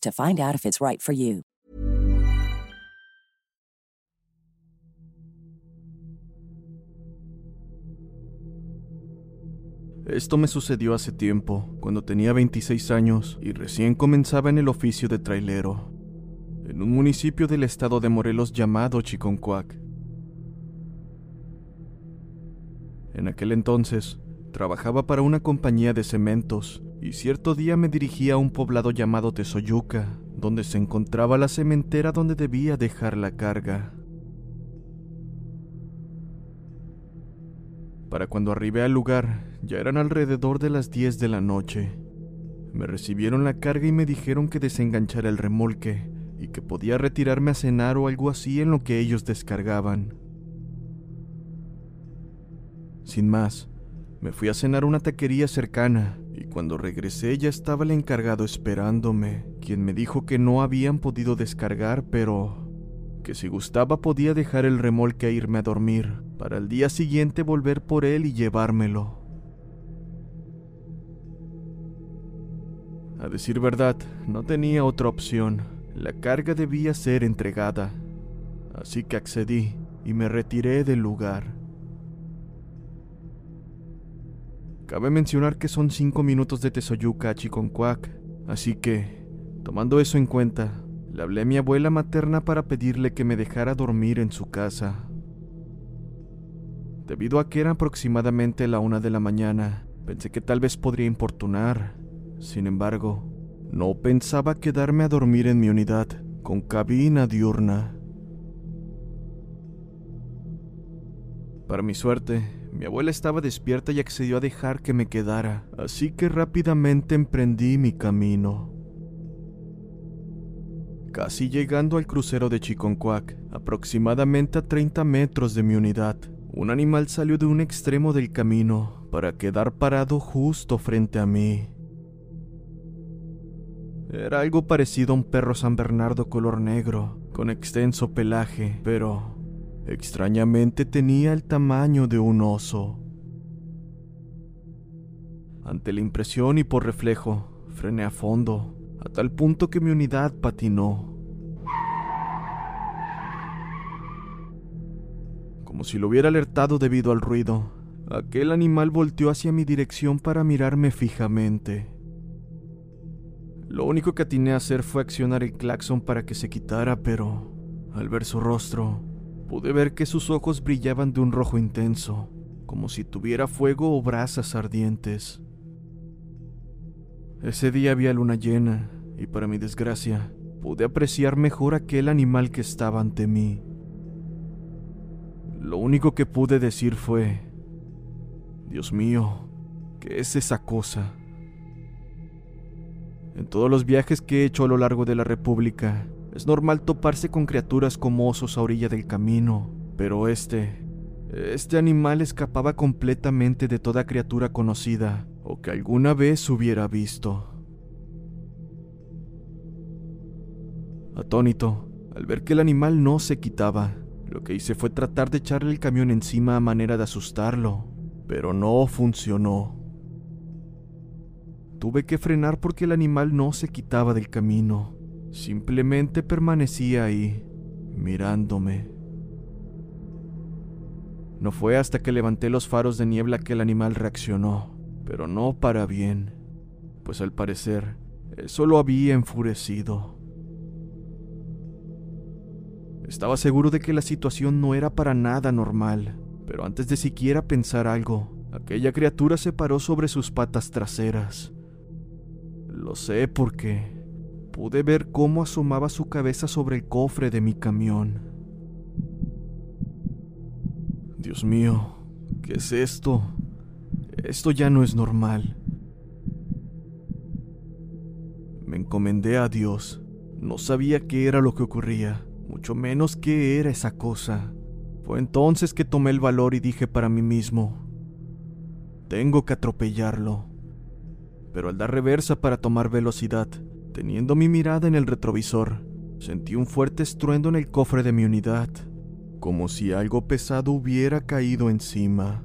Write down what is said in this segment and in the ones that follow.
to find out if it's right for you. Esto me sucedió hace tiempo, cuando tenía 26 años y recién comenzaba en el oficio de trailero, en un municipio del estado de Morelos llamado Chiconcuac. En aquel entonces, trabajaba para una compañía de cementos y cierto día me dirigí a un poblado llamado Tesoyuca, donde se encontraba la cementera donde debía dejar la carga. Para cuando arribé al lugar, ya eran alrededor de las 10 de la noche. Me recibieron la carga y me dijeron que desenganchara el remolque y que podía retirarme a cenar o algo así en lo que ellos descargaban. Sin más, me fui a cenar una taquería cercana y cuando regresé ya estaba el encargado esperándome, quien me dijo que no habían podido descargar, pero que si gustaba podía dejar el remolque e irme a dormir, para el día siguiente volver por él y llevármelo. A decir verdad, no tenía otra opción. La carga debía ser entregada. Así que accedí y me retiré del lugar. Cabe mencionar que son cinco minutos de Tesoyuca a Chiconcuac, así que, tomando eso en cuenta, le hablé a mi abuela materna para pedirle que me dejara dormir en su casa. Debido a que era aproximadamente la una de la mañana, pensé que tal vez podría importunar. Sin embargo, no pensaba quedarme a dormir en mi unidad, con cabina diurna. Para mi suerte, mi abuela estaba despierta y accedió a dejar que me quedara, así que rápidamente emprendí mi camino. Casi llegando al crucero de Chiconcuac, aproximadamente a 30 metros de mi unidad, un animal salió de un extremo del camino para quedar parado justo frente a mí. Era algo parecido a un perro San Bernardo color negro, con extenso pelaje, pero extrañamente tenía el tamaño de un oso. Ante la impresión y por reflejo, frené a fondo, a tal punto que mi unidad patinó. Como si lo hubiera alertado debido al ruido, aquel animal volteó hacia mi dirección para mirarme fijamente. Lo único que atiné a hacer fue accionar el claxon para que se quitara, pero al ver su rostro, pude ver que sus ojos brillaban de un rojo intenso, como si tuviera fuego o brasas ardientes. Ese día había luna llena, y para mi desgracia, pude apreciar mejor aquel animal que estaba ante mí. Lo único que pude decir fue, Dios mío, ¿qué es esa cosa? En todos los viajes que he hecho a lo largo de la República, es normal toparse con criaturas como osos a orilla del camino, pero este, este animal escapaba completamente de toda criatura conocida o que alguna vez hubiera visto. Atónito, al ver que el animal no se quitaba, lo que hice fue tratar de echarle el camión encima a manera de asustarlo, pero no funcionó. Tuve que frenar porque el animal no se quitaba del camino, simplemente permanecía ahí, mirándome. No fue hasta que levanté los faros de niebla que el animal reaccionó, pero no para bien, pues al parecer eso lo había enfurecido. Estaba seguro de que la situación no era para nada normal, pero antes de siquiera pensar algo, aquella criatura se paró sobre sus patas traseras. Lo sé porque pude ver cómo asomaba su cabeza sobre el cofre de mi camión. Dios mío, ¿qué es esto? Esto ya no es normal. Me encomendé a Dios. No sabía qué era lo que ocurría, mucho menos qué era esa cosa. Fue entonces que tomé el valor y dije para mí mismo, tengo que atropellarlo. Pero al dar reversa para tomar velocidad, teniendo mi mirada en el retrovisor, sentí un fuerte estruendo en el cofre de mi unidad como si algo pesado hubiera caído encima.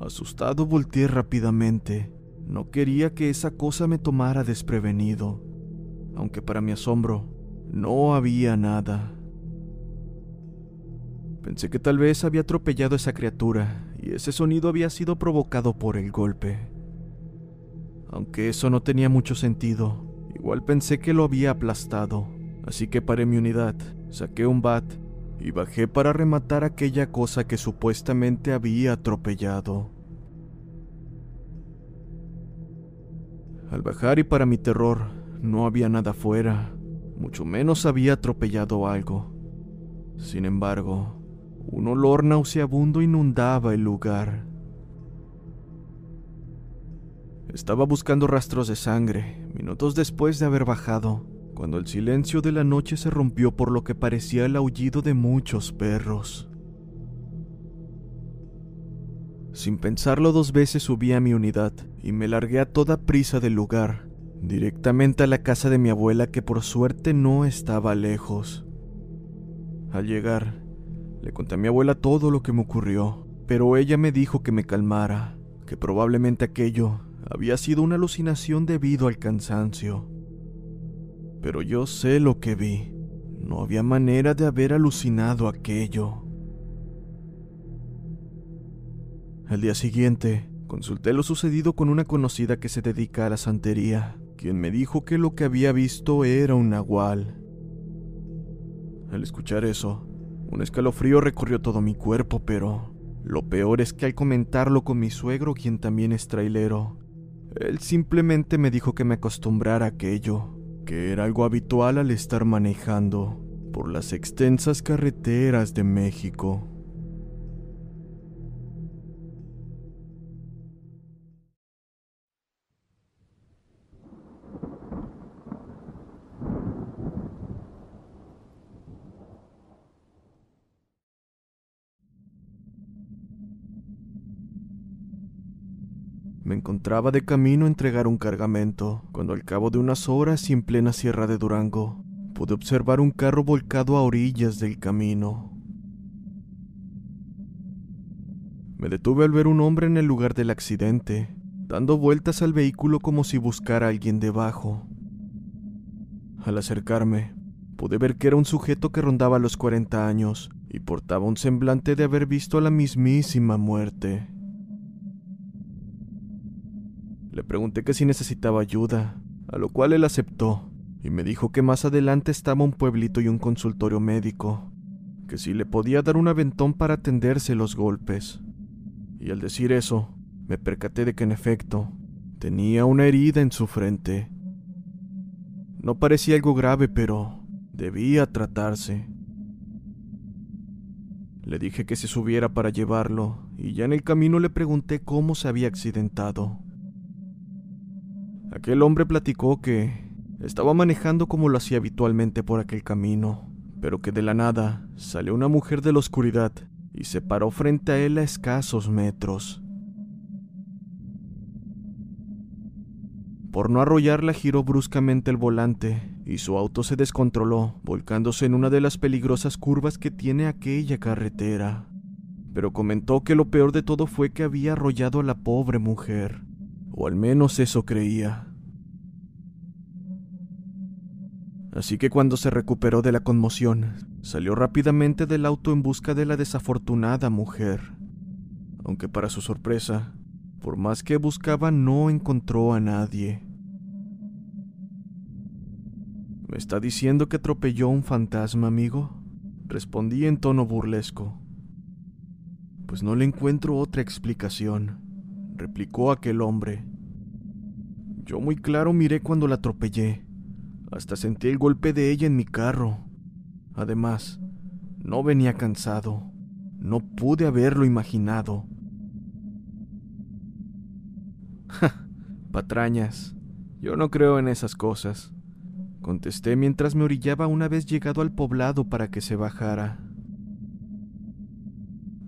Asustado volteé rápidamente. No quería que esa cosa me tomara desprevenido, aunque para mi asombro no había nada. Pensé que tal vez había atropellado a esa criatura y ese sonido había sido provocado por el golpe. Aunque eso no tenía mucho sentido, igual pensé que lo había aplastado así que paré mi unidad, saqué un bat y bajé para rematar aquella cosa que supuestamente había atropellado. Al bajar y para mi terror, no había nada fuera, mucho menos había atropellado algo. Sin embargo, un olor nauseabundo inundaba el lugar. Estaba buscando rastros de sangre, minutos después de haber bajado, cuando el silencio de la noche se rompió por lo que parecía el aullido de muchos perros. Sin pensarlo dos veces subí a mi unidad y me largué a toda prisa del lugar, directamente a la casa de mi abuela que por suerte no estaba lejos. Al llegar, le conté a mi abuela todo lo que me ocurrió, pero ella me dijo que me calmara, que probablemente aquello había sido una alucinación debido al cansancio pero yo sé lo que vi. No había manera de haber alucinado aquello. Al día siguiente, consulté lo sucedido con una conocida que se dedica a la santería, quien me dijo que lo que había visto era un nahual. Al escuchar eso, un escalofrío recorrió todo mi cuerpo, pero lo peor es que al comentarlo con mi suegro, quien también es trailero, él simplemente me dijo que me acostumbrara a aquello, que era algo habitual al estar manejando por las extensas carreteras de México. Encontraba de camino a entregar un cargamento, cuando al cabo de unas horas y en plena sierra de Durango, pude observar un carro volcado a orillas del camino. Me detuve al ver un hombre en el lugar del accidente, dando vueltas al vehículo como si buscara a alguien debajo. Al acercarme, pude ver que era un sujeto que rondaba los 40 años y portaba un semblante de haber visto a la mismísima muerte. Le pregunté que si necesitaba ayuda, a lo cual él aceptó y me dijo que más adelante estaba un pueblito y un consultorio médico, que si le podía dar un aventón para atenderse los golpes. Y al decir eso, me percaté de que en efecto tenía una herida en su frente. No parecía algo grave, pero debía tratarse. Le dije que se subiera para llevarlo, y ya en el camino le pregunté cómo se había accidentado. Aquel hombre platicó que estaba manejando como lo hacía habitualmente por aquel camino, pero que de la nada salió una mujer de la oscuridad y se paró frente a él a escasos metros. Por no arrollarla giró bruscamente el volante y su auto se descontroló, volcándose en una de las peligrosas curvas que tiene aquella carretera. Pero comentó que lo peor de todo fue que había arrollado a la pobre mujer, o al menos eso creía. Así que cuando se recuperó de la conmoción, salió rápidamente del auto en busca de la desafortunada mujer. Aunque para su sorpresa, por más que buscaba no encontró a nadie. ¿Me está diciendo que atropelló un fantasma, amigo? Respondí en tono burlesco. Pues no le encuentro otra explicación, replicó aquel hombre. Yo muy claro miré cuando la atropellé. Hasta sentí el golpe de ella en mi carro. Además, no venía cansado. No pude haberlo imaginado. Ja, patrañas. Yo no creo en esas cosas. Contesté mientras me orillaba una vez llegado al poblado para que se bajara.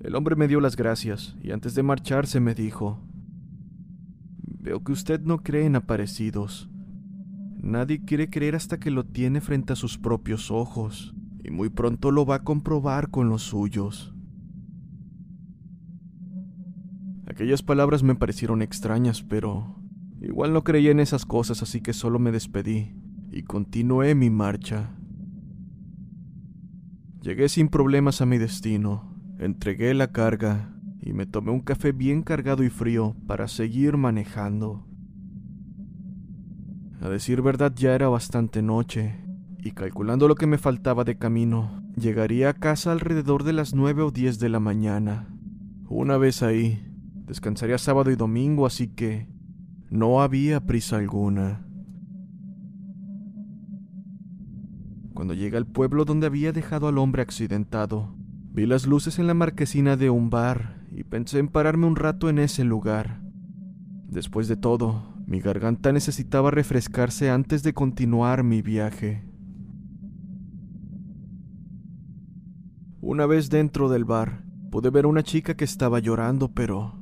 El hombre me dio las gracias y antes de marcharse me dijo, Veo que usted no cree en aparecidos. Nadie quiere creer hasta que lo tiene frente a sus propios ojos, y muy pronto lo va a comprobar con los suyos. Aquellas palabras me parecieron extrañas, pero igual no creía en esas cosas, así que solo me despedí y continué mi marcha. Llegué sin problemas a mi destino, entregué la carga y me tomé un café bien cargado y frío para seguir manejando. A decir verdad ya era bastante noche, y calculando lo que me faltaba de camino, llegaría a casa alrededor de las nueve o diez de la mañana. Una vez ahí, descansaría sábado y domingo, así que no había prisa alguna. Cuando llegué al pueblo donde había dejado al hombre accidentado, vi las luces en la marquesina de un bar y pensé en pararme un rato en ese lugar. Después de todo, mi garganta necesitaba refrescarse antes de continuar mi viaje. Una vez dentro del bar, pude ver a una chica que estaba llorando, pero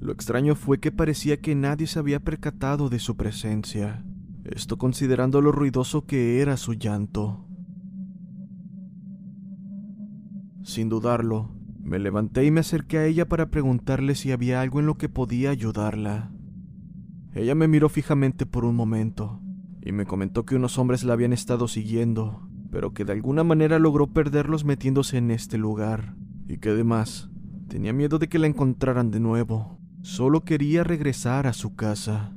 lo extraño fue que parecía que nadie se había percatado de su presencia, esto considerando lo ruidoso que era su llanto. Sin dudarlo, me levanté y me acerqué a ella para preguntarle si había algo en lo que podía ayudarla. Ella me miró fijamente por un momento y me comentó que unos hombres la habían estado siguiendo, pero que de alguna manera logró perderlos metiéndose en este lugar, y que además tenía miedo de que la encontraran de nuevo. Solo quería regresar a su casa.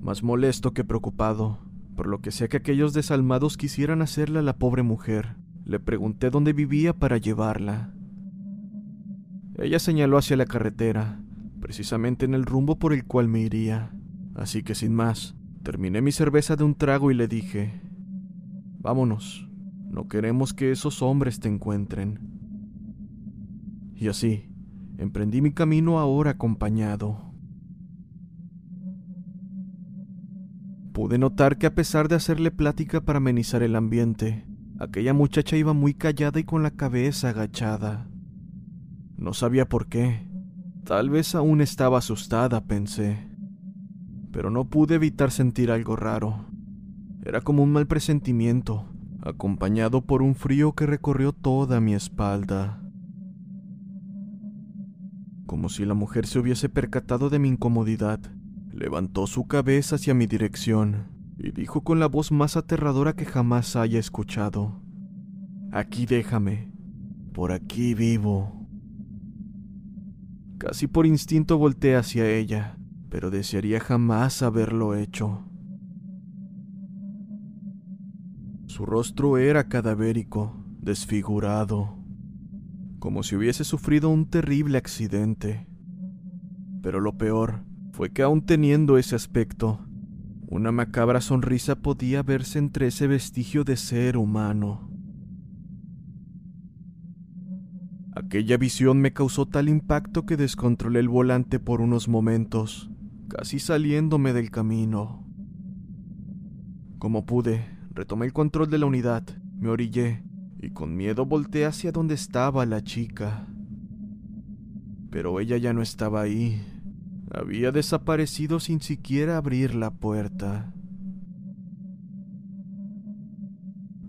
Más molesto que preocupado, por lo que sea que aquellos desalmados quisieran hacerle a la pobre mujer, le pregunté dónde vivía para llevarla. Ella señaló hacia la carretera, precisamente en el rumbo por el cual me iría. Así que sin más, terminé mi cerveza de un trago y le dije, Vámonos, no queremos que esos hombres te encuentren. Y así, emprendí mi camino ahora acompañado. Pude notar que a pesar de hacerle plática para amenizar el ambiente, aquella muchacha iba muy callada y con la cabeza agachada. No sabía por qué, Tal vez aún estaba asustada, pensé, pero no pude evitar sentir algo raro. Era como un mal presentimiento, acompañado por un frío que recorrió toda mi espalda. Como si la mujer se hubiese percatado de mi incomodidad, levantó su cabeza hacia mi dirección y dijo con la voz más aterradora que jamás haya escuchado, Aquí déjame, por aquí vivo. Casi por instinto volteé hacia ella, pero desearía jamás haberlo hecho. Su rostro era cadavérico, desfigurado, como si hubiese sufrido un terrible accidente. Pero lo peor fue que aun teniendo ese aspecto, una macabra sonrisa podía verse entre ese vestigio de ser humano. Aquella visión me causó tal impacto que descontrolé el volante por unos momentos casi saliéndome del camino. Como pude, retomé el control de la unidad, me orillé y con miedo volteé hacia donde estaba la chica. Pero ella ya no estaba ahí. Había desaparecido sin siquiera abrir la puerta.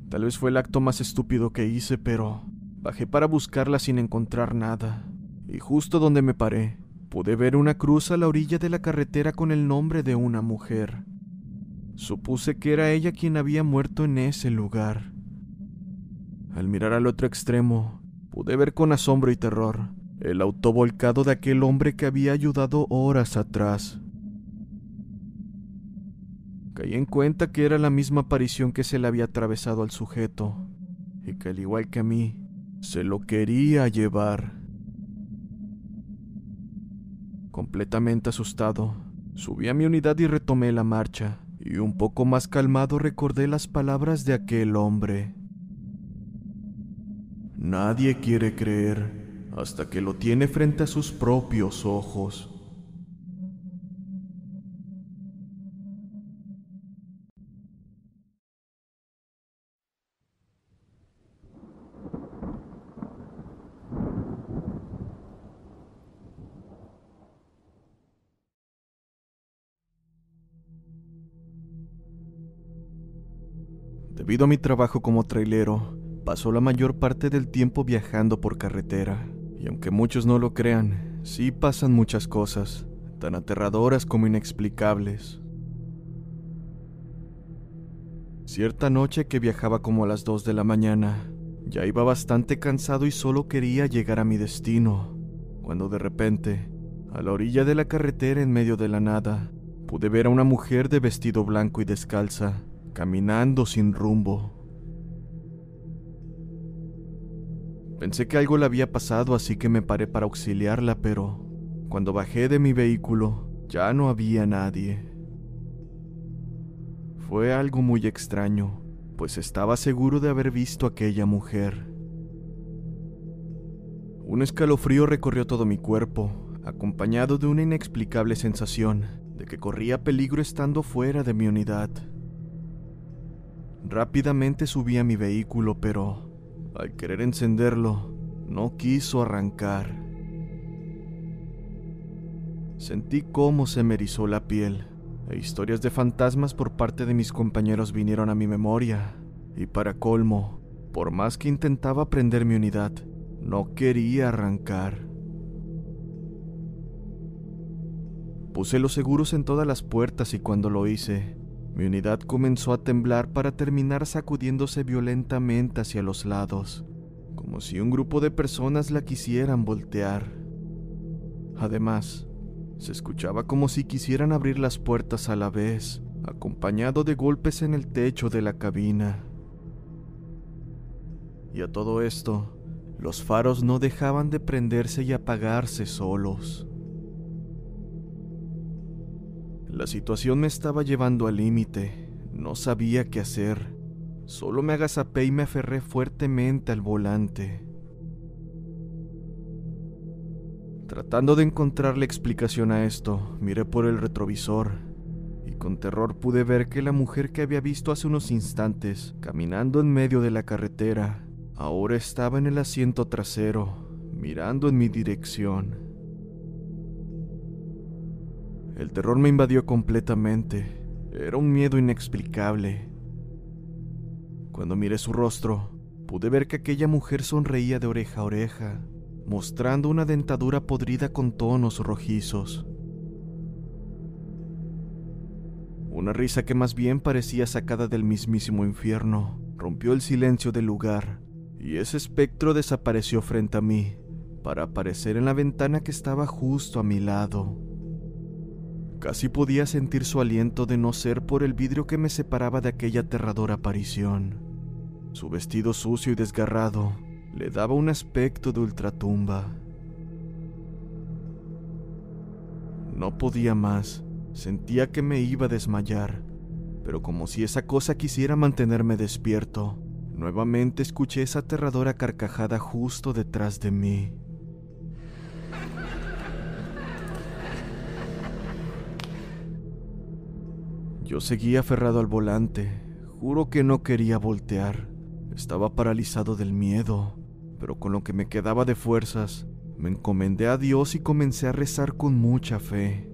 Tal vez fue el acto más estúpido que hice, pero bajé para buscarla sin encontrar nada. Y justo donde me paré, pude ver una cruz a la orilla de la carretera con el nombre de una mujer. Supuse que era ella quien había muerto en ese lugar. Al mirar al otro extremo, pude ver con asombro y terror el auto volcado de aquel hombre que había ayudado horas atrás. Caí en cuenta que era la misma aparición que se le había atravesado al sujeto, y que al igual que a mí, se lo quería llevar. Completamente asustado, subí a mi unidad y retomé la marcha, y un poco más calmado recordé las palabras de aquel hombre. Nadie quiere creer hasta que lo tiene frente a sus propios ojos. Debido a mi trabajo como trailero, Pasó la mayor parte del tiempo viajando por carretera, y aunque muchos no lo crean, sí pasan muchas cosas, tan aterradoras como inexplicables. Cierta noche que viajaba como a las 2 de la mañana, ya iba bastante cansado y solo quería llegar a mi destino, cuando de repente, a la orilla de la carretera en medio de la nada, pude ver a una mujer de vestido blanco y descalza, caminando sin rumbo. Pensé que algo le había pasado, así que me paré para auxiliarla, pero cuando bajé de mi vehículo ya no había nadie. Fue algo muy extraño, pues estaba seguro de haber visto a aquella mujer. Un escalofrío recorrió todo mi cuerpo, acompañado de una inexplicable sensación de que corría peligro estando fuera de mi unidad. Rápidamente subí a mi vehículo, pero al querer encenderlo, no quiso arrancar. Sentí cómo se me erizó la piel, e historias de fantasmas por parte de mis compañeros vinieron a mi memoria, y para colmo, por más que intentaba prender mi unidad, no quería arrancar. Puse los seguros en todas las puertas y cuando lo hice, mi unidad comenzó a temblar para terminar sacudiéndose violentamente hacia los lados, como si un grupo de personas la quisieran voltear. Además, se escuchaba como si quisieran abrir las puertas a la vez, acompañado de golpes en el techo de la cabina. Y a todo esto, los faros no dejaban de prenderse y apagarse solos. La situación me estaba llevando al límite. No sabía qué hacer. Solo me agazapé y me aferré fuertemente al volante. Tratando de encontrar la explicación a esto, miré por el retrovisor y con terror pude ver que la mujer que había visto hace unos instantes, caminando en medio de la carretera, ahora estaba en el asiento trasero, mirando en mi dirección. El terror me invadió completamente. Era un miedo inexplicable. Cuando miré su rostro, pude ver que aquella mujer sonreía de oreja a oreja, mostrando una dentadura podrida con tonos rojizos. Una risa que más bien parecía sacada del mismísimo infierno rompió el silencio del lugar, y ese espectro desapareció frente a mí, para aparecer en la ventana que estaba justo a mi lado. Casi podía sentir su aliento de no ser por el vidrio que me separaba de aquella aterradora aparición. Su vestido sucio y desgarrado le daba un aspecto de ultratumba. No podía más, sentía que me iba a desmayar, pero como si esa cosa quisiera mantenerme despierto, nuevamente escuché esa aterradora carcajada justo detrás de mí. Yo seguía aferrado al volante. Juro que no quería voltear. Estaba paralizado del miedo, pero con lo que me quedaba de fuerzas, me encomendé a Dios y comencé a rezar con mucha fe.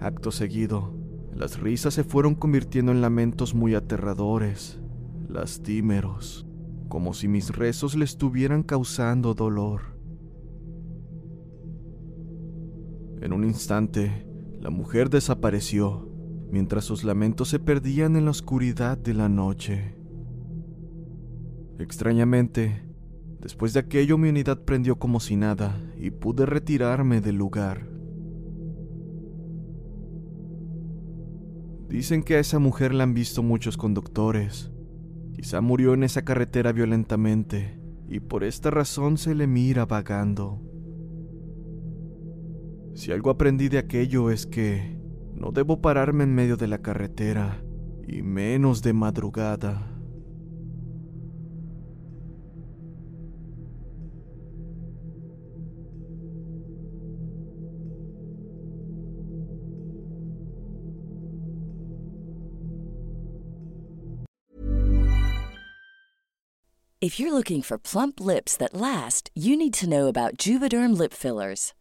Acto seguido, las risas se fueron convirtiendo en lamentos muy aterradores, lastímeros, como si mis rezos le estuvieran causando dolor. En un instante, la mujer desapareció, mientras sus lamentos se perdían en la oscuridad de la noche. Extrañamente, después de aquello mi unidad prendió como si nada y pude retirarme del lugar. Dicen que a esa mujer la han visto muchos conductores. Quizá murió en esa carretera violentamente y por esta razón se le mira vagando. Si algo aprendí de aquello es que no debo pararme en medio de la carretera, y menos de madrugada. If you're looking for plump lips that last, you need to know about Juvederm lip fillers.